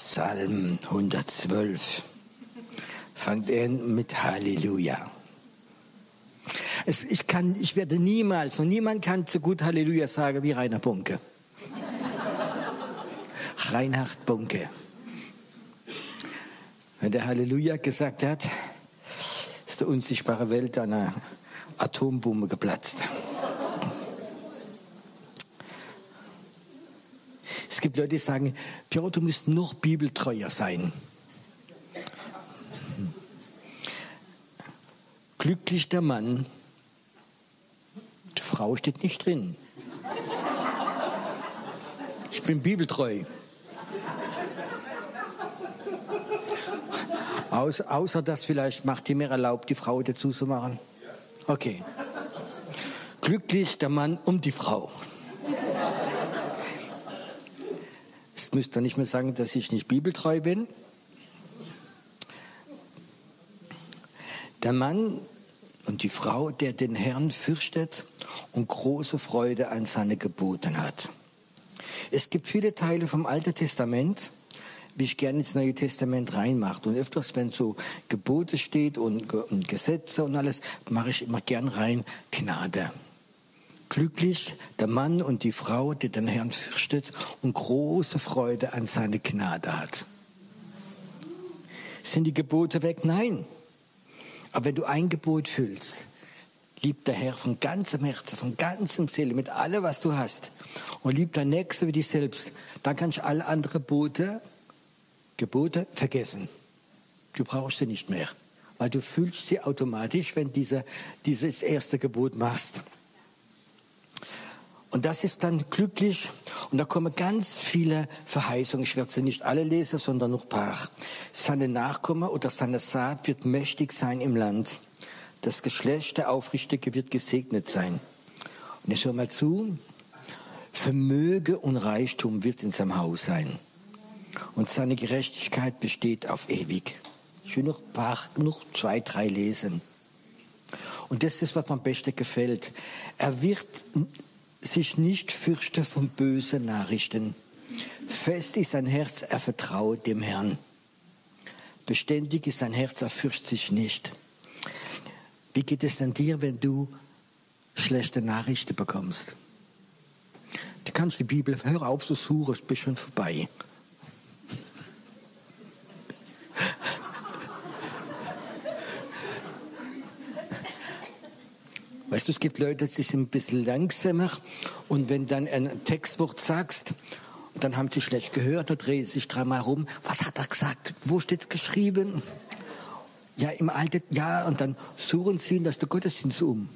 Psalm 112 fängt er mit Halleluja. Es, ich, kann, ich werde niemals und niemand kann so gut Halleluja sagen wie Rainer Bunke. Reinhard Bunke. Wenn der Halleluja gesagt hat, ist die unsichtbare Welt einer Atombombe geplatzt. Es gibt Leute, die sagen, Piotr, du musst noch bibeltreuer sein. Glücklich der Mann, die Frau steht nicht drin. Ich bin bibeltreu. Außer, außer dass vielleicht macht die mir erlaubt, die Frau dazu zu machen. Okay. Glücklich der Mann um die Frau. Jetzt müsst ihr nicht mehr sagen, dass ich nicht bibeltreu bin. Der Mann und die Frau, der den Herrn fürchtet und große Freude an seine Geboten hat. Es gibt viele Teile vom Alten Testament, wie ich gerne ins Neue Testament reinmache. Und öfters, wenn so Gebote steht und, und Gesetze und alles, mache ich immer gern rein Gnade. Glücklich der Mann und die Frau, die den Herrn fürchtet und große Freude an seine Gnade hat. Sind die Gebote weg? Nein. Aber wenn du ein Gebot füllst, lieb der Herr von ganzem Herzen, von ganzem Seele, mit allem, was du hast, und lieb dein Nächster wie dich selbst, dann kannst du alle anderen Gebote, Gebote vergessen. Du brauchst sie nicht mehr, weil du fühlst sie automatisch, wenn diese, dieses erste Gebot machst. Und das ist dann glücklich. Und da kommen ganz viele Verheißungen. Ich werde sie nicht alle lesen, sondern noch ein paar. Seine Nachkommen oder seine Saat wird mächtig sein im Land. Das Geschlecht der Aufrichtige wird gesegnet sein. Und ich höre mal zu. Vermöge und Reichtum wird in seinem Haus sein. Und seine Gerechtigkeit besteht auf ewig. Ich will noch, ein paar, noch zwei, drei lesen. Und das ist, was mir am besten gefällt. Er wird sich nicht fürchte von bösen Nachrichten. Fest ist sein Herz, er vertraut dem Herrn. Beständig ist sein Herz, er fürchtet sich nicht. Wie geht es denn dir, wenn du schlechte Nachrichten bekommst? Du kannst die Bibel, hör auf zu suchen, es bist schon vorbei. Weißt du, es gibt Leute, die sind ein bisschen langsamer und wenn dann ein Textwort sagst, dann haben sie schlecht gehört, dann drehen sich dreimal rum. Was hat er gesagt? Wo steht es geschrieben? Ja, im Alten, ja, und dann suchen sie in das der Gottesdienst um.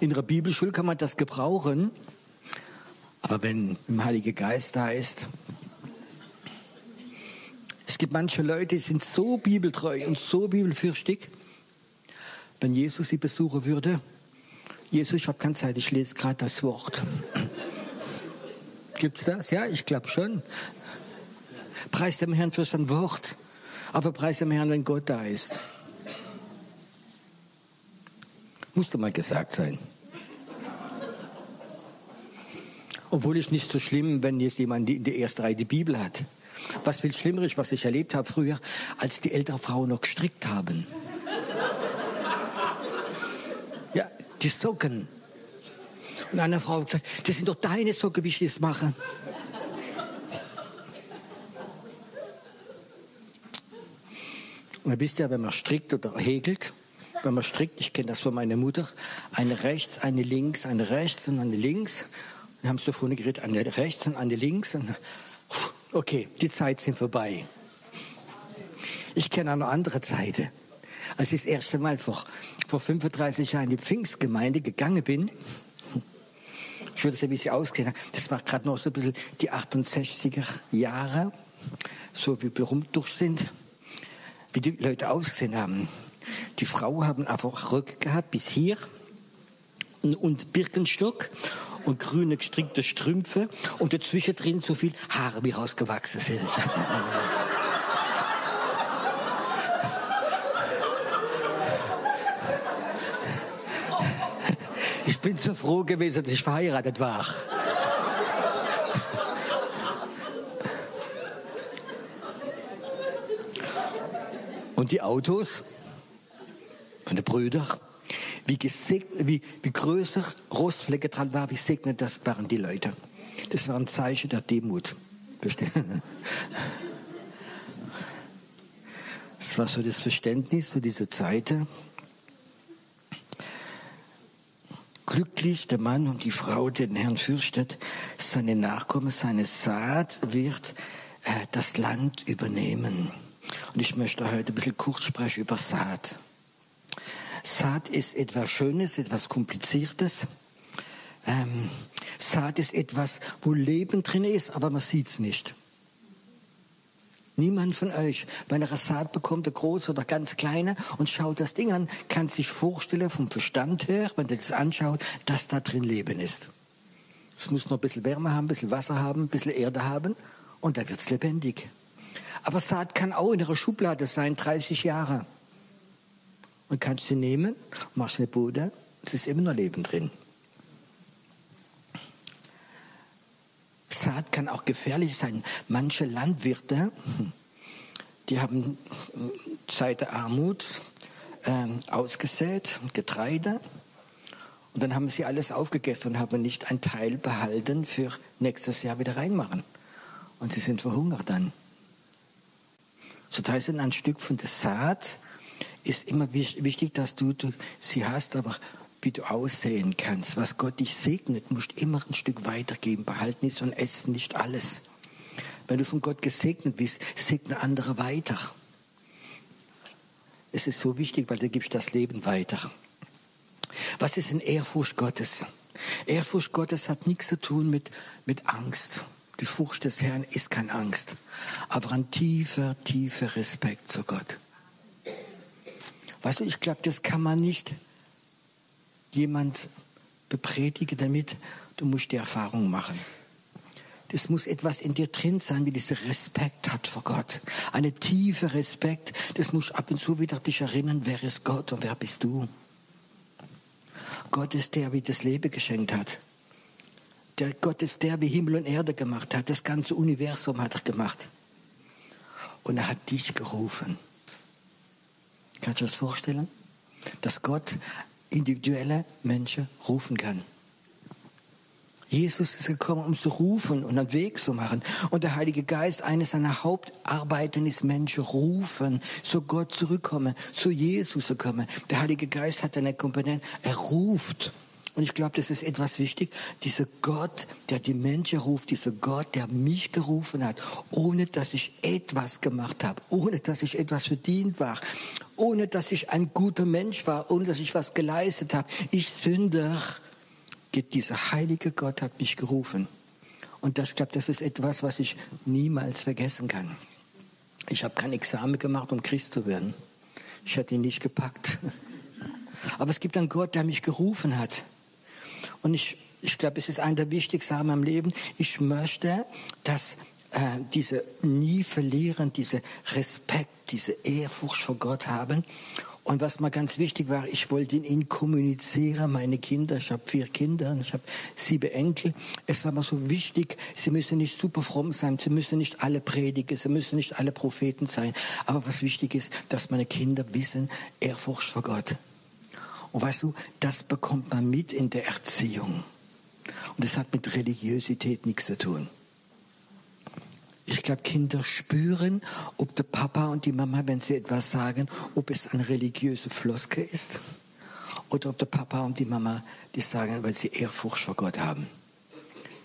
In der Bibelschule kann man das gebrauchen, aber wenn im Heilige Geist da ist, es gibt manche Leute, die sind so bibeltreu und so bibelfürchtig, wenn Jesus sie besuchen würde. Jesus, ich habe keine Zeit, ich lese gerade das Wort. Gibt's das? Ja, ich glaube schon. Preis dem Herrn für sein Wort, aber preis dem Herrn, wenn Gott da ist. Musste mal gesagt sein. Obwohl es nicht so schlimm, wenn jetzt jemand in der ersten Reihe die Bibel hat. Was viel schlimmer ist, was ich erlebt habe früher, als die ältere Frauen noch gestrickt haben. Die Socken. Und eine Frau hat gesagt, das sind doch deine Socken, wie ich das mache. Und ihr wisst ja, wenn man strickt oder häkelt, wenn man strickt, ich kenne das von meiner Mutter, eine rechts, eine links, eine rechts und eine links. Wir haben es da vorne geredet, eine rechts und eine links. Und okay, die Zeit sind vorbei. Ich kenne eine andere Zeit. Als ich das erste Mal vor, vor 35 Jahren in die Pfingstgemeinde gegangen bin, ich würde es wie sie ausgesehen haben, das war gerade noch so ein bisschen die 68er Jahre, so wie berühmt durch sind, wie die Leute ausgesehen haben. Die Frauen haben einfach Rück gehabt bis hier und Birkenstock und grüne gestrickte Strümpfe und dazwischen drin so viel Haare wie rausgewachsen sind. bin so froh gewesen, dass ich verheiratet war. Und die Autos von den Brüdern, wie, gesegnet, wie, wie größer Rostflecke dran war, wie segnet das waren die Leute. Das war ein Zeichen der Demut. Das war so das Verständnis für diese Zeiten. Glücklich der Mann und die Frau, die den Herrn fürchtet, seine Nachkommen, seine Saat wird äh, das Land übernehmen. Und ich möchte heute ein bisschen kurz sprechen über Saat. Saat ist etwas Schönes, etwas Kompliziertes. Ähm, Saat ist etwas, wo Leben drin ist, aber man sieht es nicht. Niemand von euch, wenn er eine Saat bekommt, eine große oder ganz kleine, und schaut das Ding an, kann sich vorstellen, vom Verstand her, wenn er das anschaut, dass da drin Leben ist. Es muss noch ein bisschen Wärme haben, ein bisschen Wasser haben, ein bisschen Erde haben, und da wird es lebendig. Aber Saat kann auch in ihrer Schublade sein, 30 Jahre. Und kannst sie nehmen, machst eine Bude, es ist immer noch Leben drin. Saat kann auch gefährlich sein. Manche Landwirte, die haben Zeit der Armut äh, ausgesät, Getreide, und dann haben sie alles aufgegessen und haben nicht einen Teil behalten für nächstes Jahr wieder reinmachen. Und sie sind verhungert dann. So das heißt, ein Stück von der Saat ist immer wichtig, dass du, du sie hast, aber wie du aussehen kannst. Was Gott dich segnet, musst immer ein Stück weitergeben. Behalten ist und essen nicht alles. Wenn du von Gott gesegnet bist, segne andere weiter. Es ist so wichtig, weil du gibst das Leben weiter. Was ist in Ehrfurcht Gottes? Ehrfurcht Gottes hat nichts zu tun mit, mit Angst. Die Furcht des Herrn ist keine Angst, aber ein tiefer, tiefer Respekt zu Gott. Weißt du, ich glaube, das kann man nicht jemand bepredige damit, du musst die Erfahrung machen. Das muss etwas in dir drin sein, wie dieser Respekt hat vor Gott. Eine tiefe Respekt. Das muss ab und zu wieder dich erinnern, wer ist Gott und wer bist du. Gott ist der, wie das Leben geschenkt hat. Der Gott ist der, wie Himmel und Erde gemacht hat. Das ganze Universum hat er gemacht. Und er hat dich gerufen. Kannst du das vorstellen? Dass Gott individuelle Menschen rufen kann. Jesus ist gekommen, um zu rufen und einen Weg zu machen. Und der Heilige Geist, eines seiner Hauptarbeiten ist Menschen rufen, zu Gott zurückkommen, zu Jesus zu kommen. Der Heilige Geist hat eine Komponente, er ruft. Und ich glaube, das ist etwas wichtig. Dieser Gott, der die Menschen ruft, dieser Gott, der mich gerufen hat, ohne dass ich etwas gemacht habe, ohne dass ich etwas verdient war, ohne dass ich ein guter Mensch war, ohne dass ich was geleistet habe. Ich Sünder, dieser heilige Gott hat mich gerufen. Und das, ich glaube, das ist etwas, was ich niemals vergessen kann. Ich habe kein Examen gemacht, um Christ zu werden. Ich hatte ihn nicht gepackt. Aber es gibt einen Gott, der mich gerufen hat. Und ich, ich glaube, es ist einer der wichtigsten Sachen im Leben. Ich möchte, dass äh, diese nie verlieren, diese Respekt, diese Ehrfurcht vor Gott haben. Und was mal ganz wichtig war, ich wollte in ihnen kommunizieren, meine Kinder, ich habe vier Kinder, ich habe sieben Enkel. Es war mal so wichtig, sie müssen nicht super fromm sein, sie müssen nicht alle predigen, sie müssen nicht alle Propheten sein. Aber was wichtig ist, dass meine Kinder wissen, Ehrfurcht vor Gott. Und weißt du, das bekommt man mit in der Erziehung. Und es hat mit Religiosität nichts zu tun. Ich glaube, Kinder spüren, ob der Papa und die Mama, wenn sie etwas sagen, ob es eine religiöse Floske ist oder ob der Papa und die Mama die sagen, weil sie Ehrfurcht vor Gott haben.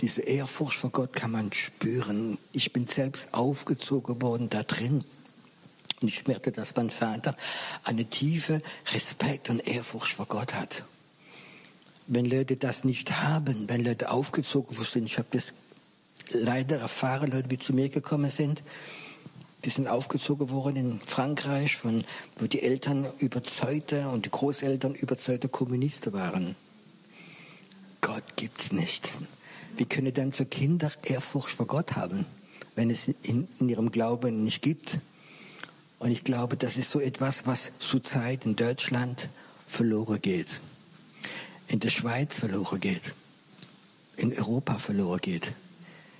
Diese Ehrfurcht vor Gott kann man spüren. Ich bin selbst aufgezogen worden da drin. Und ich merkte, dass mein Vater eine tiefe Respekt und Ehrfurcht vor Gott hat. Wenn Leute das nicht haben, wenn Leute aufgezogen sind, ich habe das leider erfahren, Leute, die zu mir gekommen sind, die sind aufgezogen worden in Frankreich, von, wo die Eltern überzeugte und die Großeltern überzeugte Kommunisten waren. Gott gibt's nicht. Wie können dann so Kinder Ehrfurcht vor Gott haben, wenn es in, in ihrem Glauben nicht gibt? Und ich glaube, das ist so etwas, was zurzeit in Deutschland verloren geht, in der Schweiz verloren geht, in Europa verloren geht.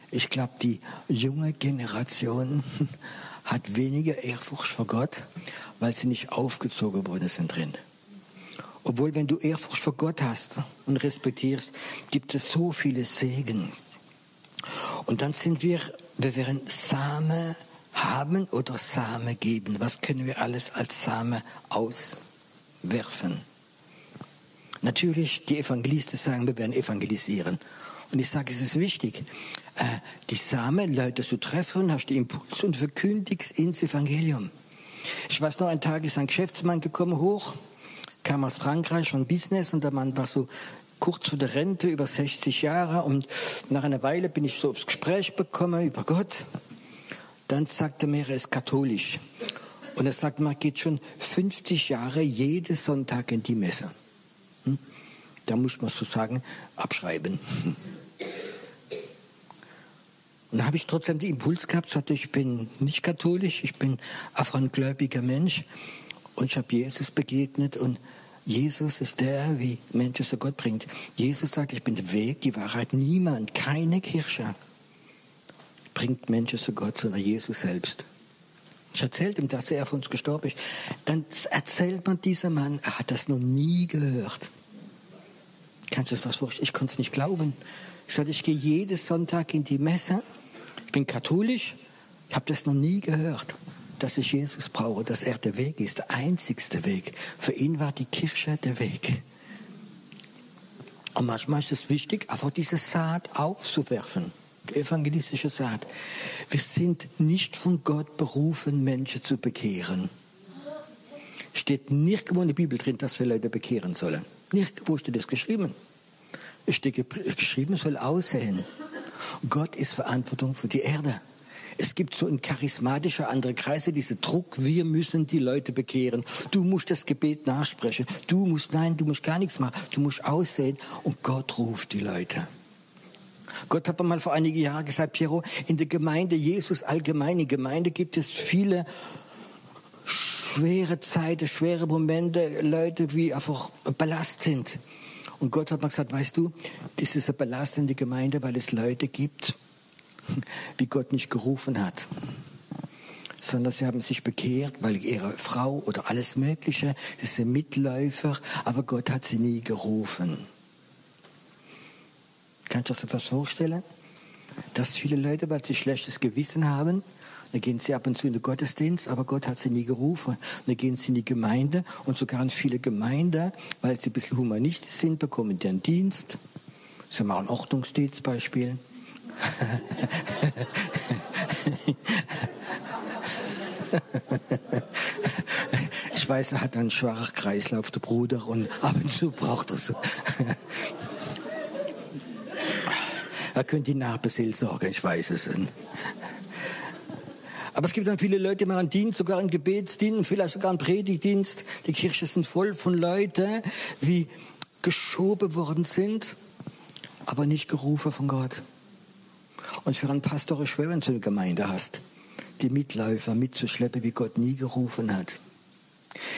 Ich glaube, die junge Generation hat weniger Ehrfurcht vor Gott, weil sie nicht aufgezogen worden sind drin. Obwohl, wenn du Ehrfurcht vor Gott hast und respektierst, gibt es so viele Segen. Und dann sind wir, wir werden Same haben oder Same geben. Was können wir alles als Same auswerfen? Natürlich, die Evangelisten sagen, wir werden evangelisieren. Und ich sage, es ist wichtig, äh, die Samen Leute zu treffen, hast den Impuls und verkündigst ins Evangelium. Ich weiß noch, ein Tag ist ein Geschäftsmann gekommen hoch, kam aus Frankreich von Business und der Mann war so kurz vor der Rente, über 60 Jahre und nach einer Weile bin ich so aufs Gespräch bekommen über Gott. Dann sagte er mir, er ist katholisch. Und er sagt, man geht schon 50 Jahre jeden Sonntag in die Messe. Hm? Da muss man so sagen, abschreiben. Und da habe ich trotzdem den Impuls gehabt, sagte, ich bin nicht katholisch, ich bin gläubiger Mensch. Und ich habe Jesus begegnet und Jesus ist der, wie Menschen zu Gott bringt. Jesus sagt, ich bin der Weg, die Wahrheit. Niemand, keine Kirche bringt Menschen zu Gott, sondern Jesus selbst. Ich erzählte ihm, dass er auf uns gestorben ist. Dann erzählt man dieser Mann, er hat das noch nie gehört. Kannst das was vorstellen? Ich konnte es nicht glauben. Ich sagte, ich gehe jeden Sonntag in die Messe. Ich bin katholisch. Ich habe das noch nie gehört, dass ich Jesus brauche, dass er der Weg ist, der einzigste Weg. Für ihn war die Kirche der Weg. Und manchmal ist es wichtig, einfach diese Saat aufzuwerfen. Evangelistische Saat. Wir sind nicht von Gott berufen, Menschen zu bekehren. Steht nirgendwo in der Bibel drin, dass wir Leute bekehren sollen. Nirgendwo steht das geschrieben. Es steht geschrieben, es soll aussehen. Gott ist Verantwortung für die Erde. Es gibt so in charismatischer andere Kreise diese Druck, wir müssen die Leute bekehren. Du musst das Gebet nachsprechen. Du musst, nein, du musst gar nichts machen. Du musst aussehen und Gott ruft die Leute. Gott hat mal vor einigen Jahren gesagt, Piero, in der Gemeinde Jesus allgemein, in Gemeinde gibt es viele schwere Zeiten, schwere Momente, Leute, wie einfach Ballast sind. Und Gott hat mal gesagt, weißt du, das ist eine belastende Gemeinde, weil es Leute gibt, wie Gott nicht gerufen hat. Sondern sie haben sich bekehrt, weil ihre Frau oder alles Mögliche, das sind Mitläufer, aber Gott hat sie nie gerufen. Kannst du dir das vorstellen? Dass viele Leute, weil sie schlechtes Gewissen haben, dann gehen sie ab und zu in den Gottesdienst, aber Gott hat sie nie gerufen. Dann gehen sie in die Gemeinde und sogar in viele Gemeinden, weil sie ein bisschen humanistisch sind, bekommen die einen Dienst. Sie machen Ordnungsdienst Beispiel. ich weiß, er hat einen schwachen Kreislauf, der Bruder, und ab und zu braucht er so. er könnte die Nachbeseelsorge, ich weiß es. Aber es gibt dann viele Leute, die machen Dienst, sogar einen Gebetsdienst, vielleicht sogar einen Predigtdienst. Die Kirche sind voll von Leuten, wie geschoben worden sind, aber nicht gerufen von Gott. Und für einen Pastor ist schwer, wenn du eine Gemeinde hast, die Mitläufer mitzuschleppen, wie Gott nie gerufen hat.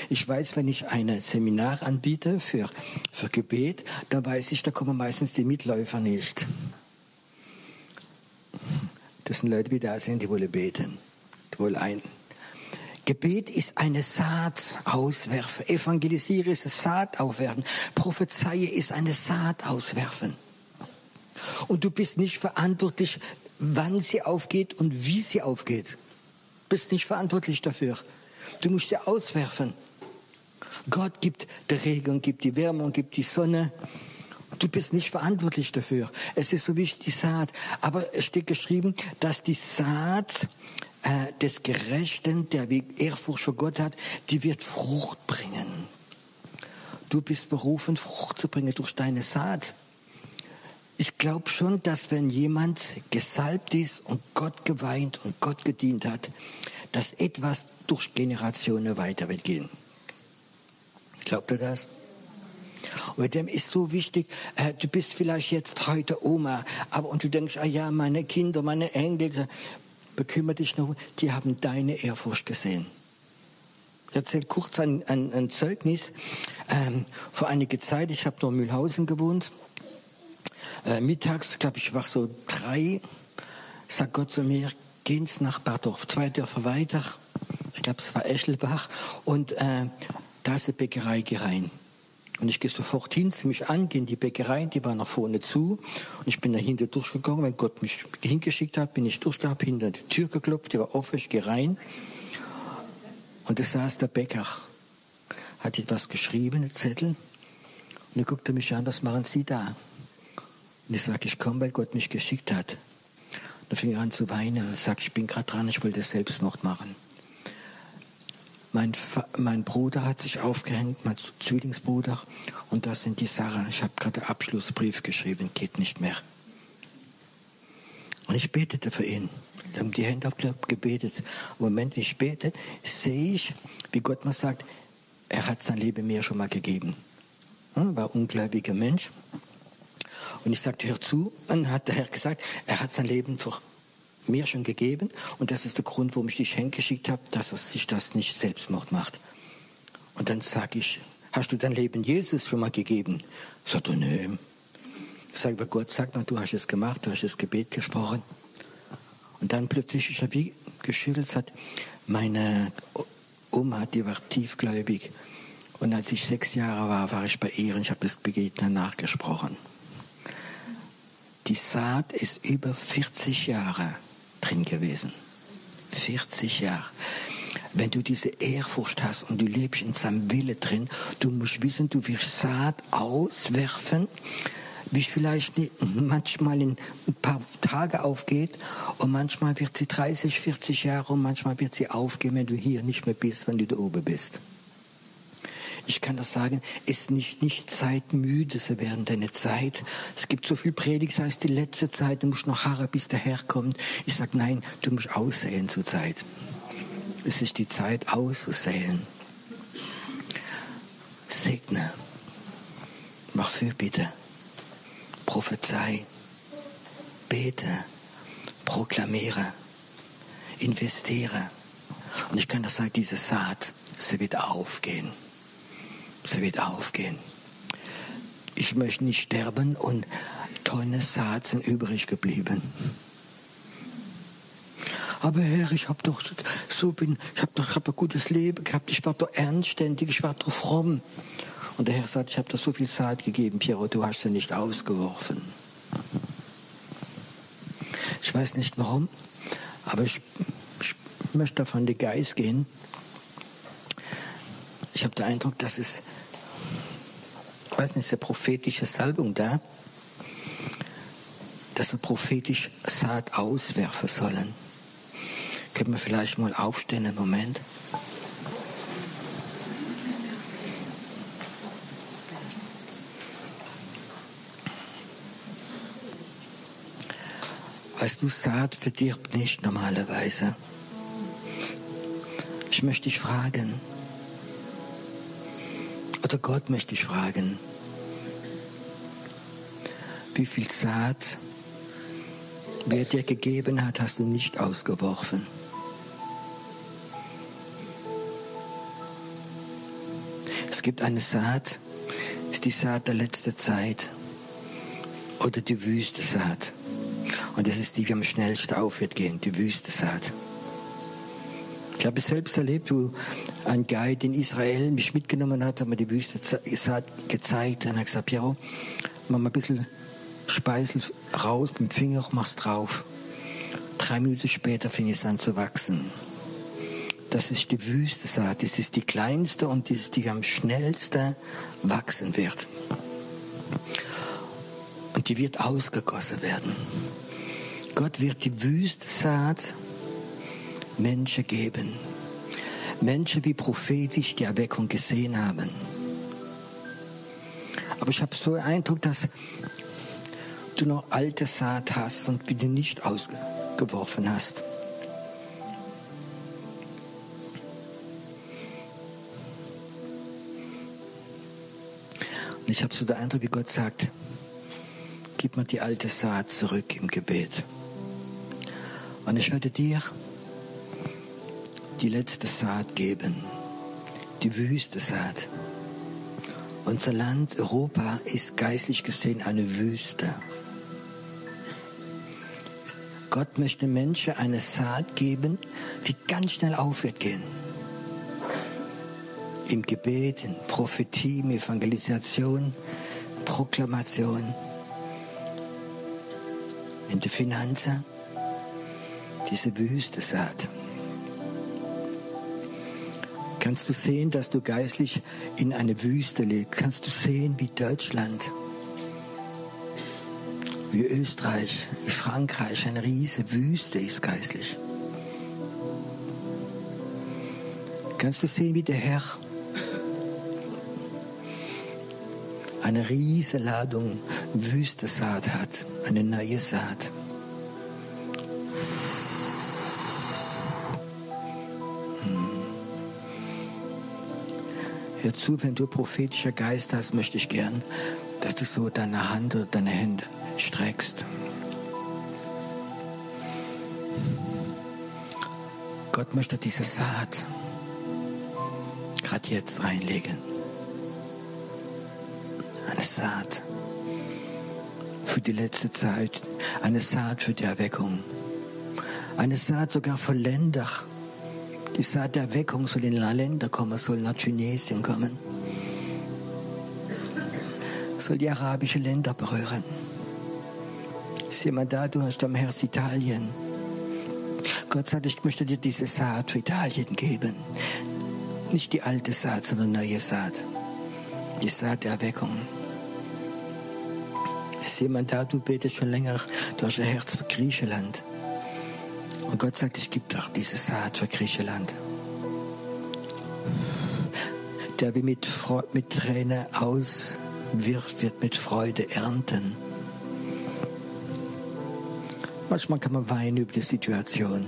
Ich weiß, wenn ich ein Seminar anbiete für, für Gebet, dann weiß ich, da kommen meistens die Mitläufer nicht. Das sind Leute, die da sind, die wollen beten wohl ein. Gebet ist eine Saat auswerfen. Evangelisiere ist eine Saat aufwerfen. Prophezeie ist eine Saat auswerfen. Und du bist nicht verantwortlich, wann sie aufgeht und wie sie aufgeht. Du bist nicht verantwortlich dafür. Du musst sie auswerfen. Gott gibt die Regen, gibt die Wärme und gibt die Sonne. Du bist nicht verantwortlich dafür. Es ist so wichtig, die Saat. Aber es steht geschrieben, dass die Saat äh, des Gerechten, der wie Ehrfurcht vor Gott hat, die wird Frucht bringen. Du bist berufen, Frucht zu bringen durch deine Saat. Ich glaube schon, dass wenn jemand gesalbt ist und Gott geweint und Gott gedient hat, dass etwas durch Generationen weiter wird gehen. Glaubt ihr das? Und dem ist so wichtig, äh, du bist vielleicht jetzt heute Oma, aber und du denkst, ah ja, meine Kinder, meine Enkel, bekümmere dich nur, die haben deine Ehrfurcht gesehen. Ich erzähle kurz ein, ein, ein Zeugnis. Ähm, vor einiger Zeit, ich habe noch in Mühlhausen gewohnt. Äh, mittags, glaube ich, war so drei. sagt Gott zu mir, gehen Sie nach Bardorf, zwei Dörfer weiter, ich glaube es war Eschelbach, und äh, da ist eine Bäckerei gerein. Und ich gehe sofort hin, zieh mich an, gehe in die Bäckerei, die war nach vorne zu. Und ich bin dahinter durchgegangen. Wenn Gott mich hingeschickt hat, bin ich durchgehabt, hinter die Tür geklopft, die war offen, ich gehe rein. Und da saß der Bäcker, hat etwas geschrieben, einen Zettel. Und er guckte mich an, was machen Sie da? Und ich sage, ich komme, weil Gott mich geschickt hat. Da fing er an zu weinen und sagt, ich bin gerade dran, ich wollte Selbstmord machen. Mein, mein Bruder hat sich aufgehängt, mein Zwillingsbruder, und das sind die Sachen. Ich habe gerade Abschlussbrief geschrieben, geht nicht mehr. Und ich betete für ihn. Wir haben die Hände auf gebetet. Im Moment, wie ich bete, sehe ich, wie Gott mir sagt, er hat sein Leben mir schon mal gegeben. Er war ungläubiger Mensch. Und ich sagte, hör zu. Und dann hat der Herr gesagt, er hat sein Leben für mir schon gegeben und das ist der Grund, warum ich dich hingeschickt habe, dass er sich das nicht Selbstmord macht. Und dann sage ich, hast du dein Leben Jesus schon mal gegeben? Sagt er, nö. Ich sage, Gott sagt, na, du hast es gemacht, du hast das Gebet gesprochen. Und dann plötzlich, ich habe geschüttelt, sagt, meine Oma, die war tiefgläubig. Und als ich sechs Jahre war, war ich bei ihr und ich habe das Gebet danach gesprochen. Die Saat ist über 40 Jahre drin gewesen. 40 Jahre. Wenn du diese Ehrfurcht hast und du lebst in seinem Wille drin, du musst wissen, du wirst Saat auswerfen, wie es vielleicht manchmal in ein paar Tage aufgeht und manchmal wird sie 30, 40 Jahre und manchmal wird sie aufgehen, wenn du hier nicht mehr bist, wenn du da oben bist. Ich kann das sagen, es ist nicht, nicht Zeit, müde zu werden, deine Zeit. Es gibt so viel Predigt, das heißt, die letzte Zeit, du musst noch harren, bis der Herr kommt. Ich sage, nein, du musst aussehen zur Zeit. Es ist die Zeit, auszusehen. Segne. Mach Fürbitte. Prophezei. Bete. Proklamiere. Investiere. Und ich kann das sagen, diese Saat, sie wird aufgehen sie wird aufgehen. Ich möchte nicht sterben und Saat sind übrig geblieben. Aber Herr, ich habe doch so bin, ich habe doch hab ein gutes Leben gehabt, ich war doch ernstständig, ich war doch fromm. Und der Herr sagt, ich habe dir so viel Saat gegeben, Piero, du hast sie nicht ausgeworfen. Ich weiß nicht warum, aber ich, ich möchte davon den Geist gehen. Ich habe den Eindruck, dass es, ich weiß nicht, ist eine prophetische Salbung da, dass wir prophetisch Saat auswerfen sollen. Können wir vielleicht mal aufstehen im Moment? Weißt du, Saat verdirbt nicht normalerweise. Ich möchte dich fragen, oder Gott möchte ich fragen, wie viel Saat, wer dir gegeben hat, hast du nicht ausgeworfen. Es gibt eine Saat, ist die Saat der letzten Zeit oder die Wüste Saat. Und das ist die, die am schnellsten auf wird gehen, die Wüste Saat. Ich habe es selbst erlebt, wo ein Guide in Israel mich mitgenommen hat, hat mir die Wüste gezeigt und hat gesagt, Piero, mach mal ein bisschen Speisel raus mit dem Finger, mach's drauf. Drei Minuten später fing es an zu wachsen. Das ist die Wüste Saat. Das ist die kleinste und die, die am schnellsten wachsen wird. Und die wird ausgegossen werden. Gott wird die Wüste Saat Menschen geben. Menschen, die prophetisch die Erweckung gesehen haben. Aber ich habe so den Eindruck, dass du noch alte Saat hast und du nicht ausgeworfen hast. Und ich habe so den Eindruck, wie Gott sagt, gib mir die alte Saat zurück im Gebet. Und ich werde dir die letzte Saat geben, die Wüste Saat. Unser Land Europa ist geistlich gesehen eine Wüste. Gott möchte Menschen eine Saat geben, die ganz schnell aufwärts gehen. Im Gebet, in Prophetie, in Evangelisation, Proklamation, in der Finanzen, diese Wüste Saat. Kannst du sehen, dass du geistlich in eine Wüste lebst? Kannst du sehen, wie Deutschland wie Österreich, wie Frankreich eine riesige Wüste ist geistlich. Kannst du sehen, wie der Herr eine riesige Ladung Wüste Saat hat, eine neue Saat. Hör zu, wenn du prophetischer Geist hast, möchte ich gern, dass du so deine Hand oder deine Hände streckst. Gott möchte diese Saat gerade jetzt reinlegen. Eine Saat für die letzte Zeit, eine Saat für die Erweckung, eine Saat sogar für Länder. Die Saat der Erweckung soll in Länder kommen, soll nach Tunesien kommen, soll die arabischen Länder berühren. Ist jemand da? Du hast am Herz Italien. Gott sagt, ich möchte dir diese Saat für Italien geben. Nicht die alte Saat, sondern neue Saat. Die Saat der Erweckung. Ist jemand da? Du betest schon länger. Du hast ein Herz für Griechenland. Und Gott sagt, ich gebe doch diese Saat für Griechenland. Der wie mit, mit Tränen auswirft, wird mit Freude ernten. Manchmal kann man weinen über die Situation.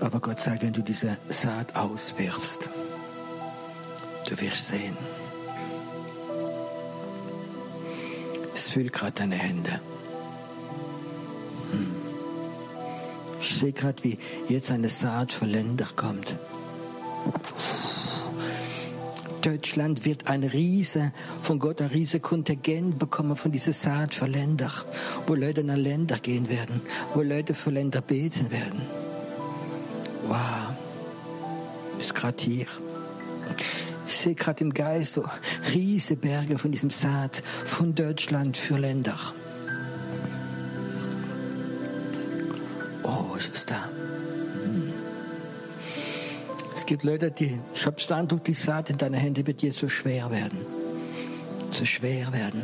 Aber Gott sagt, wenn du diese Saat auswirfst, du wirst sehen. Es füllt gerade deine Hände. Ich sehe gerade, wie jetzt eine Saat für Länder kommt. Deutschland wird ein Riese, von Gott ein riese Kontingent bekommen von dieser Saat für Länder, wo Leute nach Länder gehen werden, wo Leute für Länder beten werden. Wow, ist gerade hier. Ich sehe gerade im Geist so riesige Berge von diesem Saat von Deutschland für Länder. Oh, ist es da? gibt Leute, die, ich habe den Eindruck, die Saat in deinen Händen wird dir so schwer werden. So schwer werden,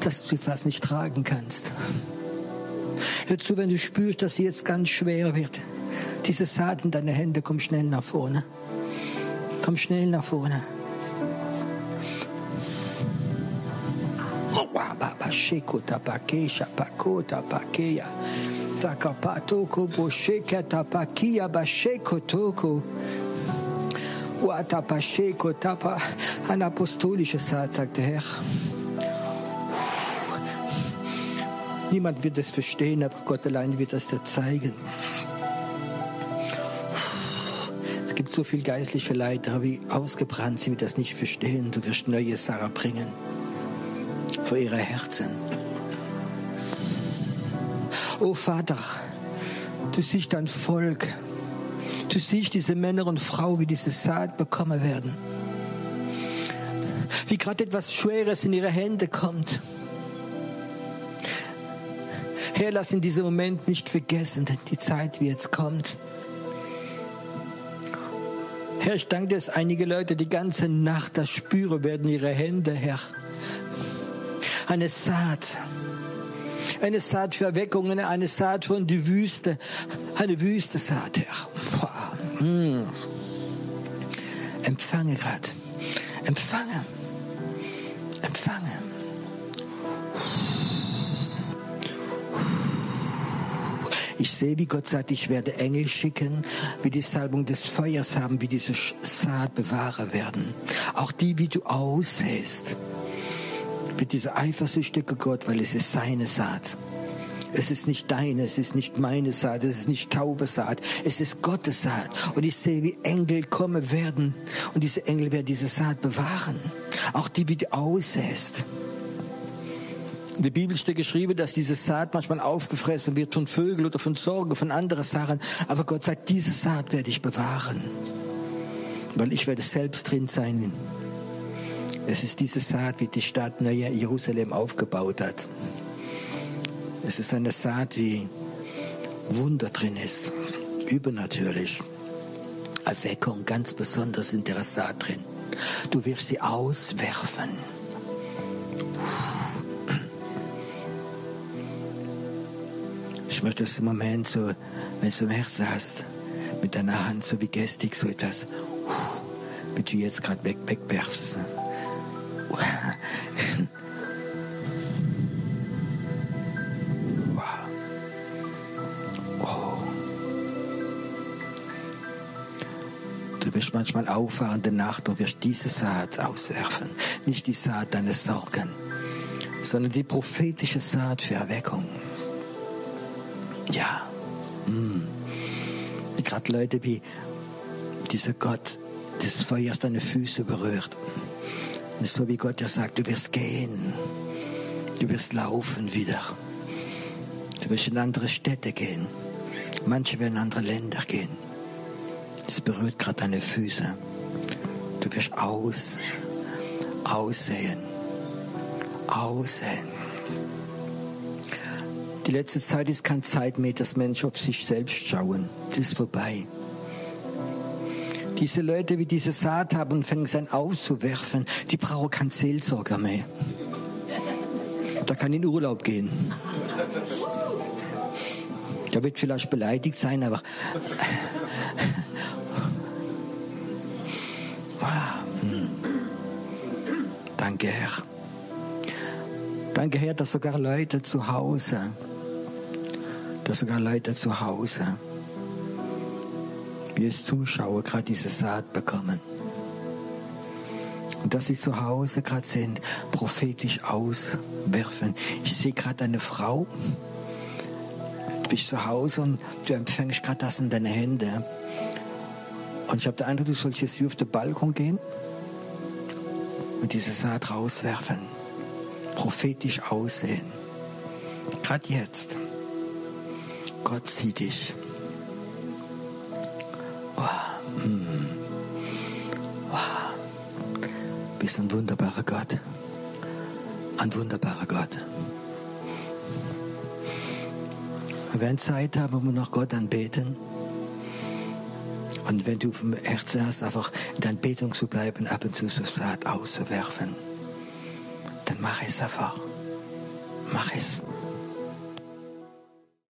dass du sie fast nicht tragen kannst. Hör zu, wenn du spürst, dass sie jetzt ganz schwer wird. Diese Saat in deine Hände, komm schnell nach vorne. Komm schnell nach vorne. Shikota pakesha pakota pakeya takapatoko bosheka tapakia basheko toko watapasheko tapa ein apostolischer Saat, sagt der Herr. Niemand wird es verstehen, aber Gott allein wird es dir zeigen. Es gibt so viele geistliche Leiter, wie ausgebrannt sie, die das nicht verstehen. Du wirst neue Sarah bringen für ihre Herzen. Oh Vater, du siehst dein Volk. Du siehst diese Männer und Frauen, wie diese Saat bekommen werden. Wie gerade etwas Schweres in ihre Hände kommt. Herr, lass in diesem Moment nicht vergessen, die Zeit, wie jetzt kommt. Herr, ich danke dir, dass einige Leute die ganze Nacht das spüren werden, ihre Hände, Herr. Eine Saat eine Saat für Erweckungen, eine Saat von die Wüste, eine Wüste Saat, Herr. Mm. Empfange gerade. Empfange. Empfange. Ich sehe, wie Gott sagt, ich werde Engel schicken, wie die Salbung des Feuers haben, wie diese Saat bewahre werden. Auch die, wie du aussäst mit dieser eifersüchtige Gott, weil es ist seine Saat. Es ist nicht deine, es ist nicht meine Saat, es ist nicht taube Saat, es ist Gottes Saat. Und ich sehe, wie Engel kommen werden und diese Engel werden diese Saat bewahren. Auch die, wie du aussäst. In der Bibel steht geschrieben, dass diese Saat manchmal aufgefressen wird von Vögeln oder von Sorgen, von anderen Sachen. Aber Gott sagt, diese Saat werde ich bewahren. Weil ich werde selbst drin sein. Es ist diese Saat, wie die Stadt Neue Jerusalem aufgebaut hat. Es ist eine Saat, wie Wunder drin ist. Übernatürlich. Erweckung ganz besonders in der Saat drin. Du wirst sie auswerfen. Ich möchte es im Moment so, wenn du im Herzen hast, mit deiner Hand so wie Gestik so etwas, wie du jetzt gerade weg, wegwerfst. Manchmal auffahren in der Nacht und wirst diese Saat auswerfen. Nicht die Saat deiner Sorgen, sondern die prophetische Saat für Erweckung. Ja. Mm. Gerade Leute wie dieser Gott des Feuers deine Füße berührt. Und so wie Gott ja sagt, du wirst gehen. Du wirst laufen wieder. Du wirst in andere Städte gehen. Manche werden in andere Länder gehen. Es berührt gerade deine Füße. Du wirst aus, aussehen. Aussehen. Die letzte Zeit ist keine Zeit mehr, dass Menschen auf sich selbst schauen. Das ist vorbei. Diese Leute, wie diese Saat haben und fangen an auszuwerfen, die brauchen keinen Seelsorger mehr. Da kann in Urlaub gehen. Der wird vielleicht beleidigt sein, aber Danke, Herr. Danke, Herr, dass sogar Leute zu Hause dass sogar Leute zu Hause, wie es Zuschauer gerade diese Saat bekommen. Und dass sie zu Hause gerade sind, prophetisch auswerfen. Ich sehe gerade eine Frau, du bist zu Hause und du empfängst gerade das in deine Hände. Und ich habe den Eindruck, du sollst jetzt wie auf den Balkon gehen und diese Saat rauswerfen. Prophetisch aussehen. Gerade jetzt. Gott sieht dich. Wow. Mm. Wow. Bist ein wunderbarer Gott. Ein wunderbarer Gott. Wir werden Zeit haben, wo wir noch Gott anbeten. Und wenn du vom Herzen hast, einfach in deiner Betung zu bleiben, ab und zu so Saat auszuwerfen, dann mach es einfach. Mach es.